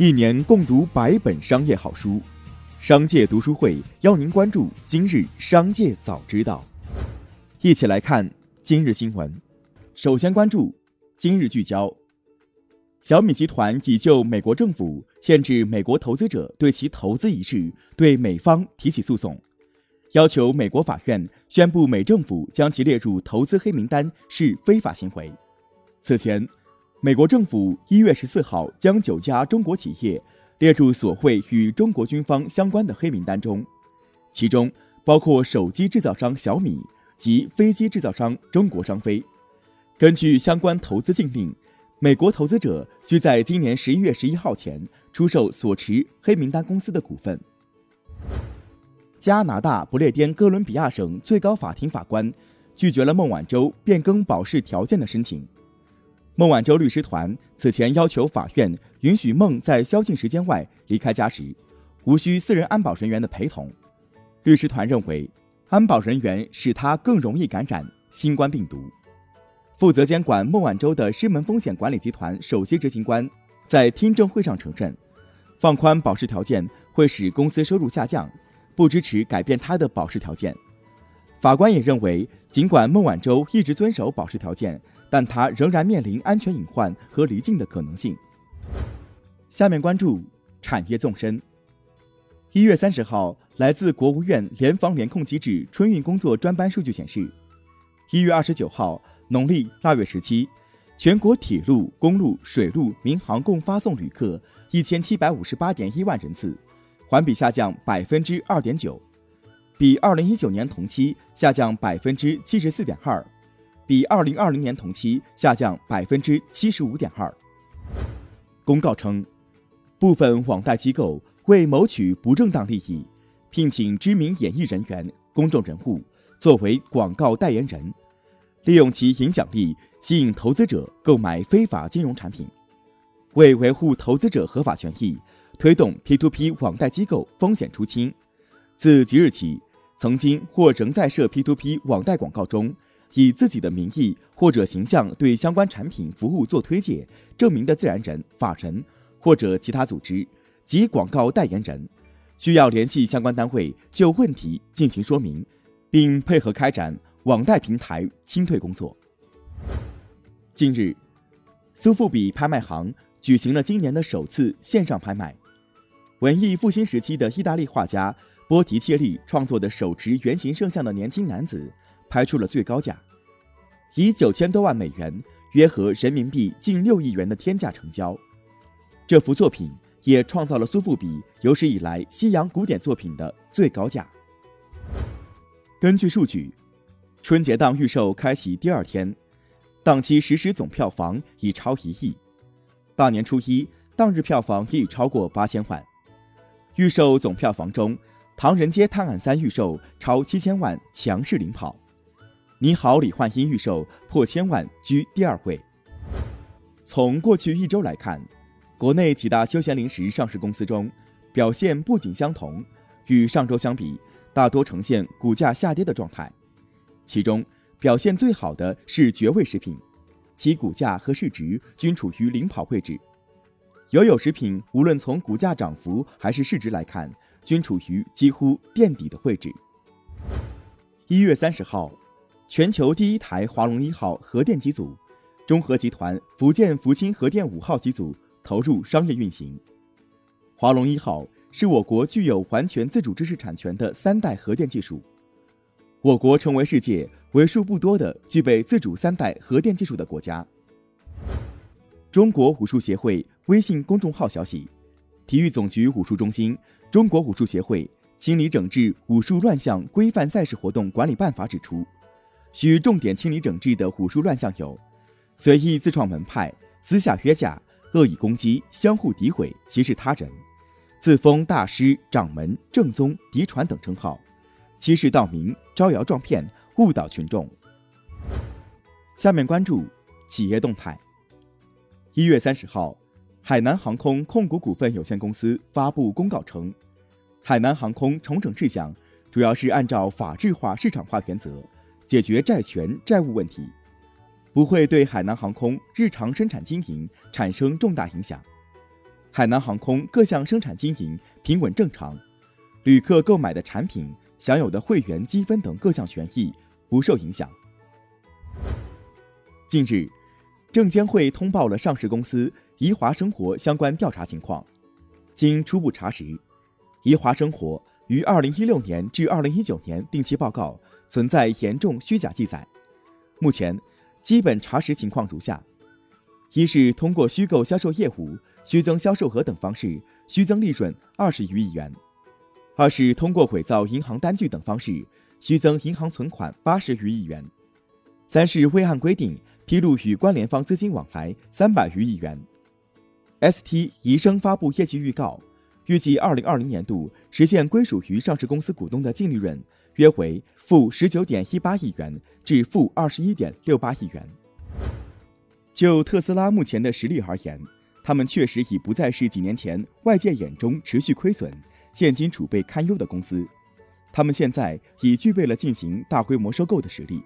一年共读百本商业好书，商界读书会邀您关注今日商界早知道。一起来看今日新闻。首先关注今日聚焦：小米集团已就美国政府限制美国投资者对其投资一事，对美方提起诉讼，要求美国法院宣布美政府将其列入投资黑名单是非法行为。此前。美国政府一月十四号将九家中国企业列入所谓与中国军方相关的黑名单中，其中包括手机制造商小米及飞机制造商中国商飞。根据相关投资禁令，美国投资者需在今年十一月十一号前出售所持黑名单公司的股份。加拿大不列颠哥伦比亚省最高法庭法官拒绝了孟晚舟变更保释条件的申请。孟晚舟律师团此前要求法院允许孟在宵禁时间外离开家时，无需私人安保人员的陪同。律师团认为，安保人员使他更容易感染新冠病毒。负责监管孟晚舟的狮门风险管理集团首席执行官在听证会上承认，放宽保释条件会使公司收入下降，不支持改变他的保释条件。法官也认为，尽管孟晚舟一直遵守保释条件。但她仍然面临安全隐患和离境的可能性。下面关注产业纵深。一月三十号，来自国务院联防联控机制春运工作专班数据显示，一月二十九号（农历腊月十七），全国铁路、公路、水路、民航共发送旅客一千七百五十八点一万人次，环比下降百分之二点九，比二零一九年同期下降百分之七十四点二。比二零二零年同期下降百分之七十五点二。公告称，部分网贷机构为谋取不正当利益，聘请知名演艺人员、公众人物作为广告代言人，利用其影响力吸引投资者购买非法金融产品。为维护投资者合法权益，推动 P2P 网贷机构风险出清，自即日起，曾经或仍在涉 P2P 网贷广告中。以自己的名义或者形象对相关产品服务做推介证明的自然人、法人或者其他组织及广告代言人，需要联系相关单位就问题进行说明，并配合开展网贷平台清退工作。近日，苏富比拍卖行举行了今年的首次线上拍卖，文艺复兴时期的意大利画家波提切利创作的手持圆形圣像的年轻男子。拍出了最高价，以九千多万美元（约合人民币近六亿元）的天价成交。这幅作品也创造了苏富比有史以来西洋古典作品的最高价。根据数据，春节档预售开启第二天，档期实时总票房已超一亿；大年初一当日票房已超过八千万。预售总票房中，《唐人街探案三》预售超七千万，强势领跑。你好，李焕英预售破千万，居第二位。从过去一周来看，国内几大休闲零食上市公司中，表现不仅相同，与上周相比，大多呈现股价下跌的状态。其中表现最好的是绝味食品，其股价和市值均处于领跑位置。友友食品无论从股价涨幅还是市值来看，均处于几乎垫底的位置。一月三十号。全球第一台华龙一号核电机组，中核集团福建福清核电五号机组投入商业运行。华龙一号是我国具有完全自主知识产权的三代核电技术，我国成为世界为数不多的具备自主三代核电技术的国家。中国武术协会微信公众号消息，体育总局武术中心、中国武术协会清理整治武术乱象规范赛事活动管理办法指出。需重点清理整治的武术乱象有：随意自创门派、私下约架、恶意攻击、相互诋毁、歧视他人、自封大师、掌门、正宗、嫡传等称号、欺世盗名、招摇撞骗、误导群众。下面关注企业动态。一月三十号，海南航空控股股份有限公司发布公告称，海南航空重整事项主要是按照法治化、市场化原则。解决债权债务问题，不会对海南航空日常生产经营产生重大影响。海南航空各项生产经营平稳正常，旅客购买的产品、享有的会员积分等各项权益不受影响。近日，证监会通报了上市公司宜华生活相关调查情况。经初步查实，宜华生活于2016年至2019年定期报告存在严重虚假记载。目前，基本查实情况如下：一是通过虚构销售业务、虚增销售额等方式虚增利润二十余亿元；二是通过伪造银行单据等方式虚增银行存款八十余亿元；三是未按规定披露与关联方资金往来三百余亿元。ST 宜生发布业绩预告，预计二零二零年度实现归属于上市公司股东的净利润约为负十九点一八亿元至负二十一点六八亿元。就特斯拉目前的实力而言，他们确实已不再是几年前外界眼中持续亏损、现金储备堪忧的公司，他们现在已具备了进行大规模收购的实力。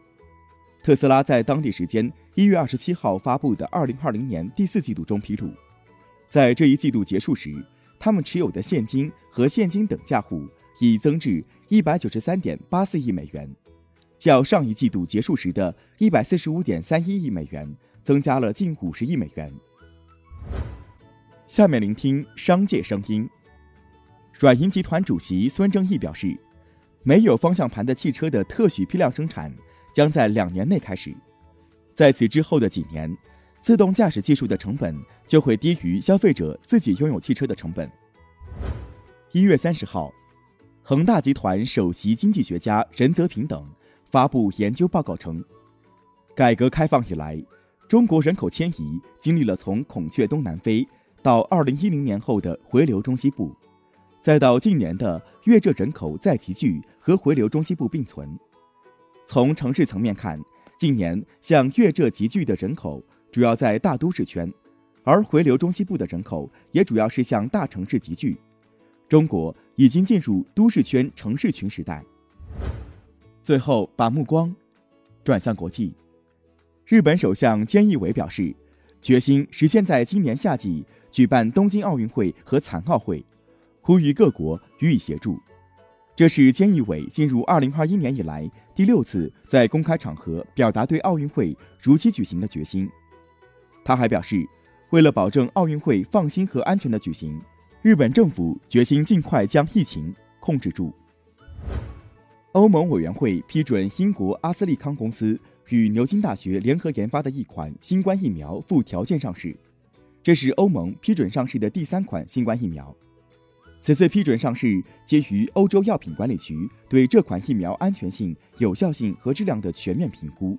特斯拉在当地时间一月二十七号发布的二零二零年第四季度中披露。在这一季度结束时，他们持有的现金和现金等价户已增至一百九十三点八四亿美元，较上一季度结束时的一百四十五点三一亿美元增加了近五十亿美元。下面聆听商界声音。软银集团主席孙正义表示，没有方向盘的汽车的特许批量生产将在两年内开始，在此之后的几年。自动驾驶技术的成本就会低于消费者自己拥有汽车的成本。一月三十号，恒大集团首席经济学家任泽平等发布研究报告称，改革开放以来，中国人口迁移经历了从孔雀东南飞到二零一零年后的回流中西部，再到近年的粤浙人口再集聚和回流中西部并存。从城市层面看，近年向粤浙集聚的人口。主要在大都市圈，而回流中西部的人口也主要是向大城市集聚。中国已经进入都市圈城市群时代。最后，把目光转向国际，日本首相菅义伟表示，决心实现在今年夏季举办东京奥运会和残奥会，呼吁各国予以协助。这是菅义伟进入二零二一年以来第六次在公开场合表达对奥运会如期举行的决心。他还表示，为了保证奥运会放心和安全的举行，日本政府决心尽快将疫情控制住。欧盟委员会批准英国阿斯利康公司与牛津大学联合研发的一款新冠疫苗附条件上市，这是欧盟批准上市的第三款新冠疫苗。此次批准上市基于欧洲药品管理局对这款疫苗安全性、有效性和质量的全面评估。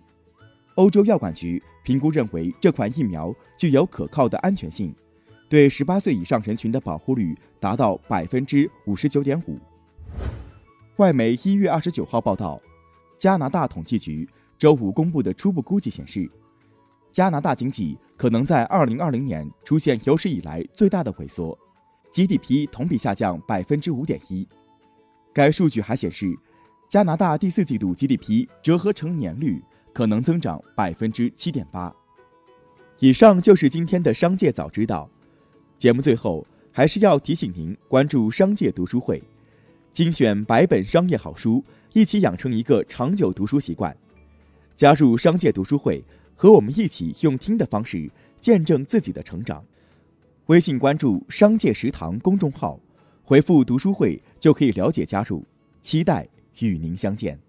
欧洲药管局评估认为，这款疫苗具有可靠的安全性，对十八岁以上人群的保护率达到百分之五十九点五。外媒一月二十九号报道，加拿大统计局周五公布的初步估计显示，加拿大经济可能在二零二零年出现有史以来最大的萎缩，GDP 同比下降百分之五点一。该数据还显示，加拿大第四季度 GDP 折合成年率。可能增长百分之七点八。以上就是今天的商界早知道。节目最后还是要提醒您关注商界读书会，精选百本商业好书，一起养成一个长久读书习惯。加入商界读书会，和我们一起用听的方式见证自己的成长。微信关注“商界食堂”公众号，回复“读书会”就可以了解加入。期待与您相见。